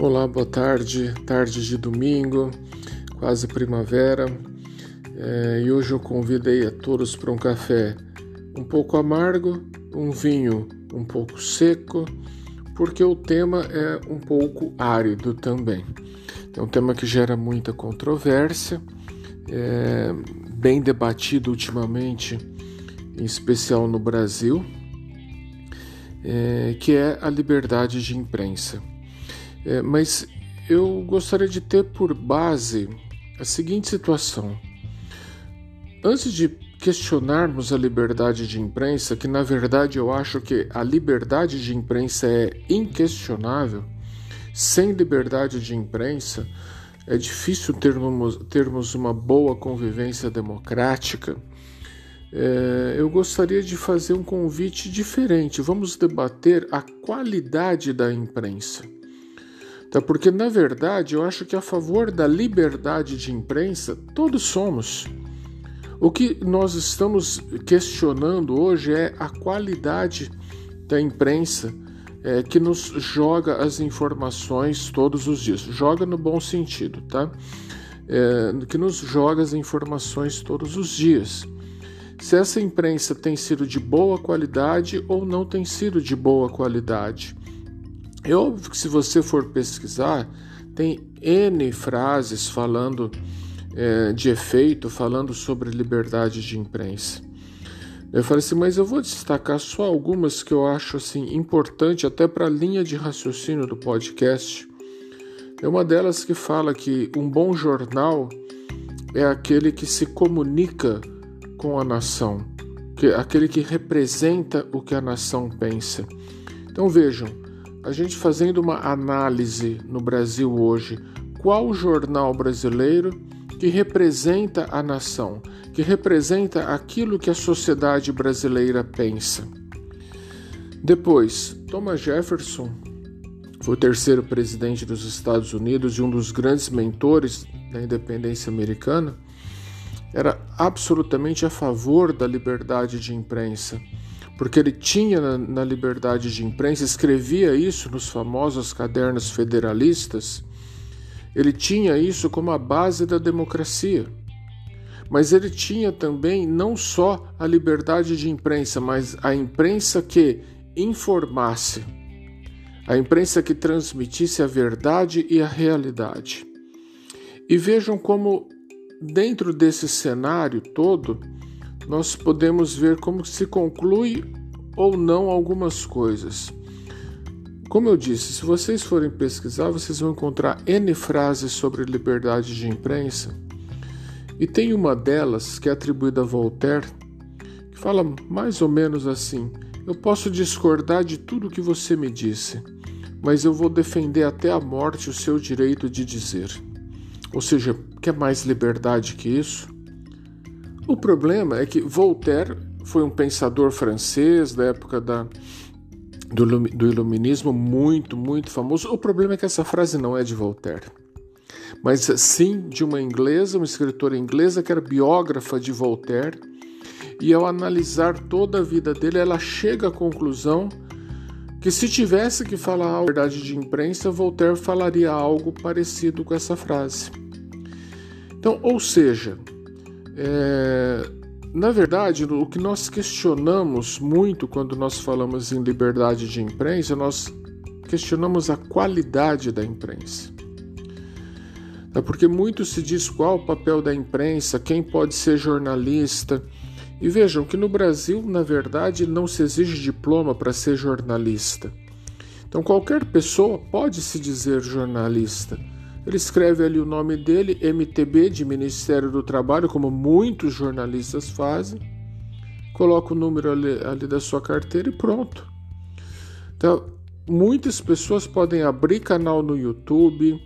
Olá, boa tarde, tarde de domingo, quase primavera. É, e hoje eu convidei a todos para um café um pouco amargo, um vinho um pouco seco, porque o tema é um pouco árido também. É um tema que gera muita controvérsia, é bem debatido ultimamente, em especial no Brasil, é, que é a liberdade de imprensa. É, mas eu gostaria de ter por base a seguinte situação. Antes de questionarmos a liberdade de imprensa, que na verdade eu acho que a liberdade de imprensa é inquestionável, sem liberdade de imprensa é difícil termos, termos uma boa convivência democrática. É, eu gostaria de fazer um convite diferente. Vamos debater a qualidade da imprensa. Tá? Porque, na verdade, eu acho que a favor da liberdade de imprensa todos somos. O que nós estamos questionando hoje é a qualidade da imprensa é, que nos joga as informações todos os dias. Joga no bom sentido, tá? É, que nos joga as informações todos os dias. Se essa imprensa tem sido de boa qualidade ou não tem sido de boa qualidade. É óbvio que se você for pesquisar, tem N frases falando é, de efeito, falando sobre liberdade de imprensa. Eu falei assim, mas eu vou destacar só algumas que eu acho assim importante até para a linha de raciocínio do podcast. É uma delas que fala que um bom jornal é aquele que se comunica com a nação, que aquele que representa o que a nação pensa. Então vejam, a gente fazendo uma análise no Brasil hoje, qual jornal brasileiro que representa a nação, que representa aquilo que a sociedade brasileira pensa. Depois, Thomas Jefferson foi o terceiro presidente dos Estados Unidos e um dos grandes mentores da independência americana. Era absolutamente a favor da liberdade de imprensa porque ele tinha na, na, liberdade de imprensa, escrevia isso nos famosos cadernos federalistas, ele tinha isso como a base da democracia. Mas ele tinha também não só a liberdade de imprensa, mas a imprensa que informasse, a imprensa que transmitisse a verdade e a realidade. E vejam como, dentro desse cenário todo, nós podemos ver como se conclui ou não algumas coisas. Como eu disse, se vocês forem pesquisar, vocês vão encontrar N frases sobre liberdade de imprensa, e tem uma delas que é atribuída a Voltaire, que fala mais ou menos assim: Eu posso discordar de tudo que você me disse, mas eu vou defender até a morte o seu direito de dizer. Ou seja, quer mais liberdade que isso? O problema é que Voltaire foi um pensador francês da época da, do, do iluminismo muito, muito famoso. O problema é que essa frase não é de Voltaire, mas sim de uma inglesa, uma escritora inglesa que era biógrafa de Voltaire. E ao analisar toda a vida dele, ela chega à conclusão que se tivesse que falar a verdade de imprensa, Voltaire falaria algo parecido com essa frase. Então, ou seja, é, na verdade, o que nós questionamos muito quando nós falamos em liberdade de imprensa, nós questionamos a qualidade da imprensa. É porque muito se diz qual o papel da imprensa, quem pode ser jornalista. E vejam que no Brasil, na verdade, não se exige diploma para ser jornalista. Então, qualquer pessoa pode se dizer jornalista. Ele escreve ali o nome dele, MTB, de Ministério do Trabalho, como muitos jornalistas fazem, coloca o número ali, ali da sua carteira e pronto. Então, muitas pessoas podem abrir canal no YouTube,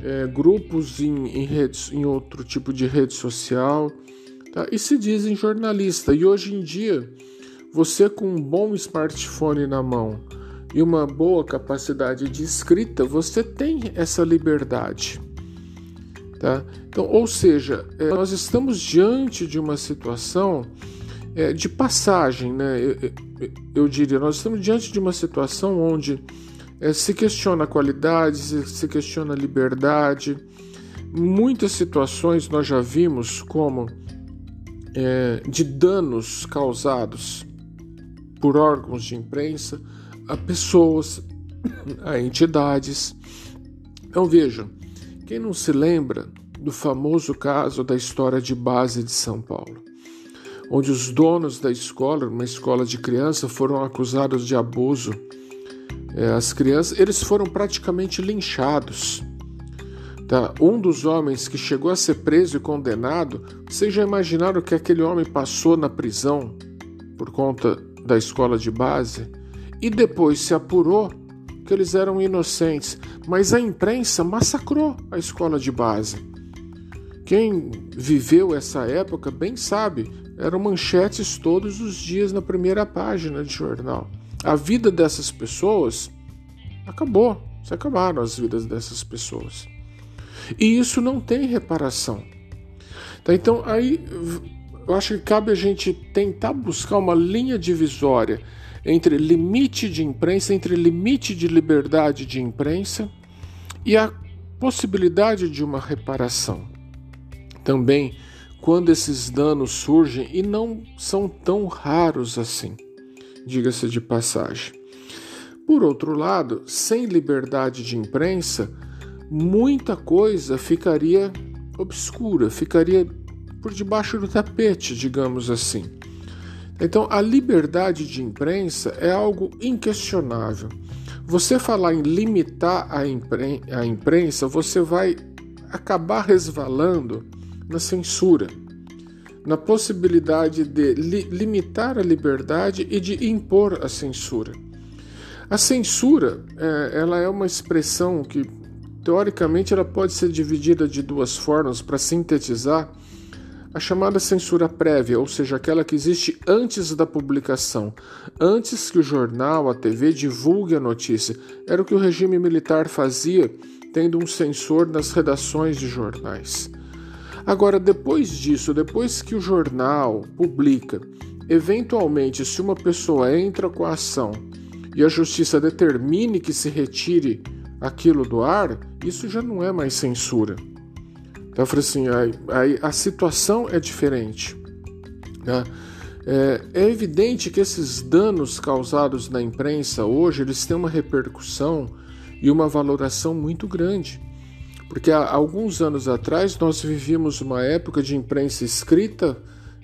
é, grupos em, em, redes, em outro tipo de rede social, tá? e se dizem jornalista. E hoje em dia, você com um bom smartphone na mão, e uma boa capacidade de escrita, você tem essa liberdade. Tá? Então, ou seja, é, nós estamos diante de uma situação é, de passagem, né? Eu, eu, eu, diria, nós estamos diante de uma situação onde é, se questiona a qualidade, se, questiona a liberdade. Muitas situações nós já vimos como é, de danos causados por órgãos de imprensa a pessoas, a entidades. Então vejam, quem não se lembra do famoso caso da história de base de São Paulo, onde os donos da escola, uma escola de criança, foram acusados de abuso. É, as crianças, eles foram praticamente linchados. Tá? Um dos homens que chegou a ser preso e condenado, vocês já imaginaram que aquele homem passou na prisão por conta da escola de base? E depois se apurou que eles eram inocentes, mas a imprensa massacrou a escola de base. Quem viveu essa época bem sabe, eram manchetes todos os dias na primeira página de jornal. A vida dessas pessoas acabou, se acabaram as vidas dessas pessoas. E isso não tem reparação. Tá, então aí eu acho que cabe a gente tentar buscar uma linha divisória entre limite de imprensa, entre limite de liberdade de imprensa e a possibilidade de uma reparação também quando esses danos surgem e não são tão raros assim, diga-se de passagem. Por outro lado, sem liberdade de imprensa, muita coisa ficaria obscura, ficaria por debaixo do tapete, digamos assim. Então, a liberdade de imprensa é algo inquestionável. Você falar em limitar a, imprensa, você vai acabar resvalando na censura, na possibilidade de li limitar a liberdade e de impor a censura. A censura, é, ela é uma expressão que teoricamente ela pode ser dividida de duas formas para sintetizar a chamada censura prévia, ou seja, aquela que existe antes da publicação, antes que o jornal, a TV divulgue a notícia. Era o que o regime militar fazia, tendo um censor nas redações de jornais. Agora, depois disso, depois que o jornal publica, eventualmente, se uma pessoa entra com a ação e a justiça determine que se retire aquilo do ar, isso já não é mais censura. Então, eu falei assim: a, a, a situação é diferente. Né? É, é, evidente que esses danos causados na imprensa hoje eles têm uma repercussão e uma valoração muito grande. Porque há alguns anos atrás nós vivíamos uma época de imprensa escrita,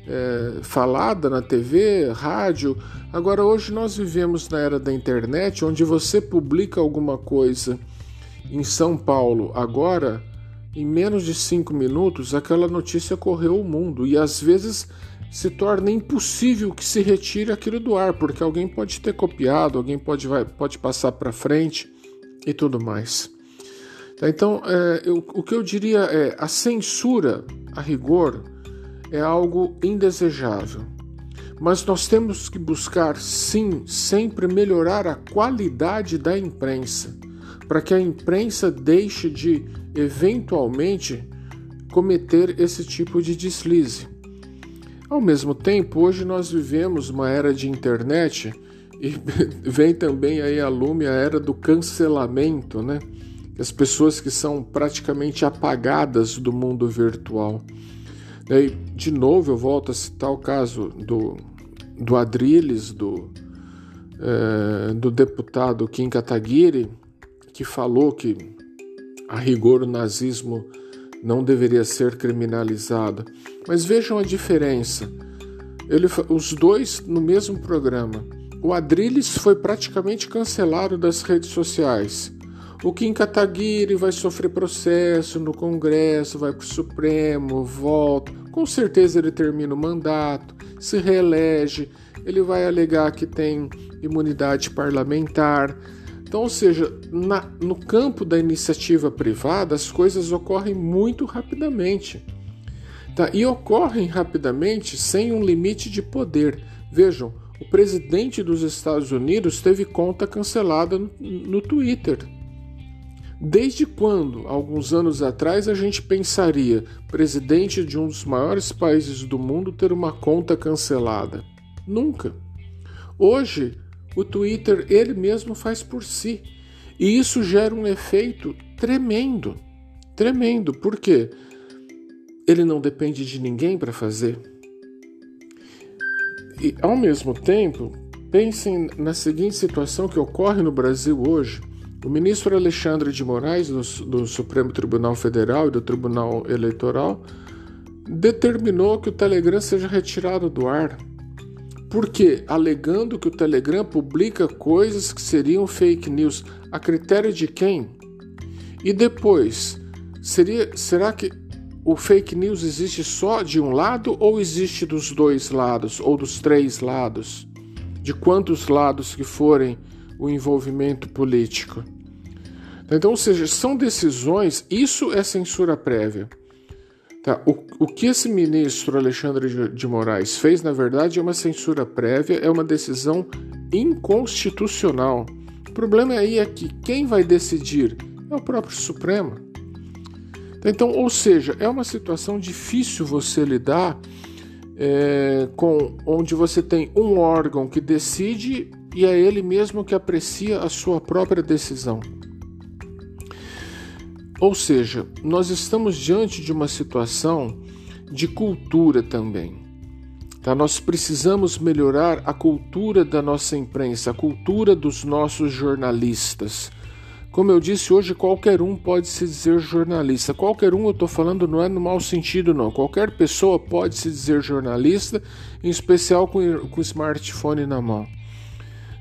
é, falada na TV, rádio. Agora, hoje nós vivemos na era da internet, onde você publica alguma coisa em São Paulo agora, em menos de cinco minutos, aquela notícia correu o mundo e às vezes se torna impossível que se retire aquilo do ar, porque alguém pode ter copiado, alguém pode, vai, pode passar para frente e tudo mais. Tá, então, é, eu, o que eu diria é: a censura, a rigor, é algo indesejável. Mas nós temos que buscar, sim, sempre melhorar a qualidade da imprensa, para que a imprensa deixe de, eventualmente, cometer esse tipo de deslize. Ao mesmo tempo, hoje nós vivemos uma era de internet e vem também aí a lume a era do cancelamento, né? as pessoas que são praticamente apagadas do mundo virtual. E, de novo, eu volto a citar o caso do, do Adriles, do, é, do deputado Kim Kataguiri, que falou que, a rigor, o nazismo não deveria ser criminalizado. Mas vejam a diferença. Ele, os dois no mesmo programa. O Adriles foi praticamente cancelado das redes sociais. O Kim Kataguiri vai sofrer processo no Congresso, vai para o Supremo, volta. Com certeza ele termina o mandato, se reelege, ele vai alegar que tem imunidade parlamentar. Então, ou seja, na, no campo da iniciativa privada, as coisas ocorrem muito rapidamente. Tá? E ocorrem rapidamente sem um limite de poder. Vejam, o presidente dos Estados Unidos teve conta cancelada no, no Twitter. Desde quando, alguns anos atrás, a gente pensaria presidente de um dos maiores países do mundo ter uma conta cancelada? Nunca. Hoje, o Twitter ele mesmo faz por si. E isso gera um efeito tremendo, tremendo, porque ele não depende de ninguém para fazer. E ao mesmo tempo, pensem na seguinte situação que ocorre no Brasil hoje. O ministro Alexandre de Moraes, do, do Supremo Tribunal Federal e do Tribunal Eleitoral, determinou que o Telegram seja retirado do ar. Porque alegando que o Telegram publica coisas que seriam fake news, a critério de quem? E depois, seria, será que o fake news existe só de um lado ou existe dos dois lados ou dos três lados? De quantos lados que forem o envolvimento político? Então, ou seja, são decisões, isso é censura prévia. Tá? O, o que esse ministro Alexandre de, de Moraes fez, na verdade, é uma censura prévia, é uma decisão inconstitucional. O problema aí é que quem vai decidir é o próprio Supremo. Então, ou seja, é uma situação difícil você lidar é, com onde você tem um órgão que decide e é ele mesmo que aprecia a sua própria decisão. Ou seja, nós estamos diante de uma situação de cultura também. Tá? Nós precisamos melhorar a cultura da nossa imprensa, a cultura dos nossos jornalistas. Como eu disse, hoje qualquer um pode se dizer jornalista. Qualquer um, eu estou falando, não é no mau sentido, não. Qualquer pessoa pode se dizer jornalista, em especial com, com smartphone na mão.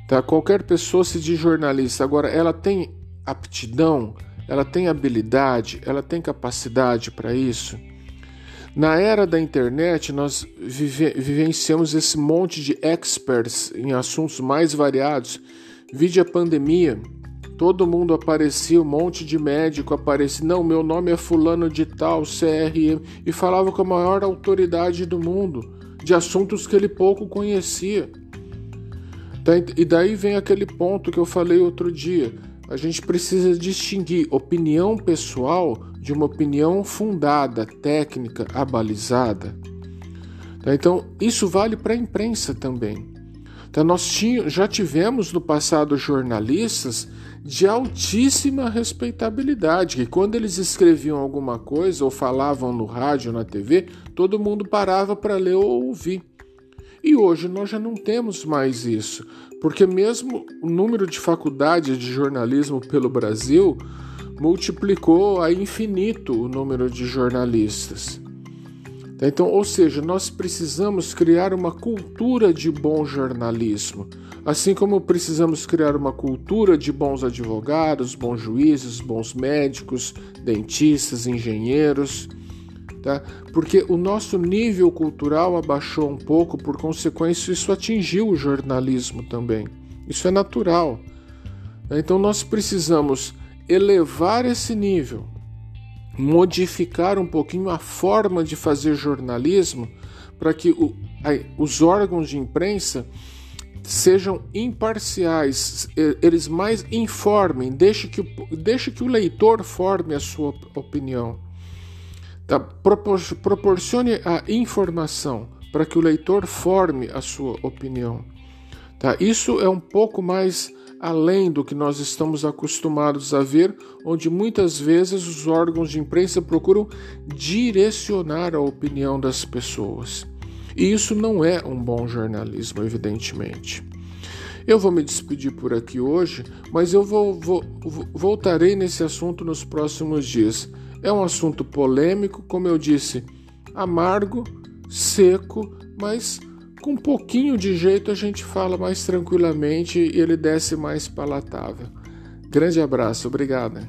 Tá? Qualquer pessoa se diz jornalista. Agora, ela tem aptidão, ela tem habilidade, ela tem capacidade para isso. Na era da internet, nós vive, vivenciamos esse monte de experts em assuntos mais variados. Vide a pandemia, todo mundo aparecia, um monte de médico aparecia. Não, meu nome é Fulano de Tal, CRM, e falava com a maior autoridade do mundo, de assuntos que ele pouco conhecia. E daí vem aquele ponto que eu falei outro dia a gente precisa distinguir opinião pessoal de uma opinião fundada, técnica, abalizada. Tá? Então, isso vale para a imprensa também. Então, nós já tivemos no passado jornalistas de altíssima respeitabilidade, que quando eles escreviam alguma coisa ou falavam no rádio, na TV, todo mundo parava para ler ou ouvir. E hoje nós já não temos mais isso, porque mesmo o número de faculdades de jornalismo pelo Brasil multiplicou a infinito o número de jornalistas. Então, ou seja, nós precisamos criar uma cultura de bom jornalismo, assim como precisamos criar uma cultura de bons advogados, bons juízes, bons médicos, dentistas, engenheiros tá? Porque o nosso nível cultural abaixou um pouco, por consequência, isso atingiu o jornalismo também. Isso é natural. Então nós precisamos elevar esse nível, modificar um pouquinho a forma de fazer jornalismo para que o, os órgãos de imprensa sejam imparciais, eles mais informem, deixe que, deixe que o leitor forme a sua opinião. Tá? Propor proporcione a informação para que o leitor forme a sua opinião. Tá? Isso é um pouco mais além do que nós estamos acostumados a ver, onde muitas vezes os órgãos de imprensa procuram direcionar a opinião das pessoas. E isso não é um bom jornalismo, evidentemente. Eu vou me despedir por aqui hoje, mas eu vou, vou, voltarei nesse assunto nos próximos dias. É um assunto polêmico, como eu disse, amargo, seco, mas com um pouquinho de jeito a gente fala mais tranquilamente e ele desce mais palatável. Grande abraço, obrigada.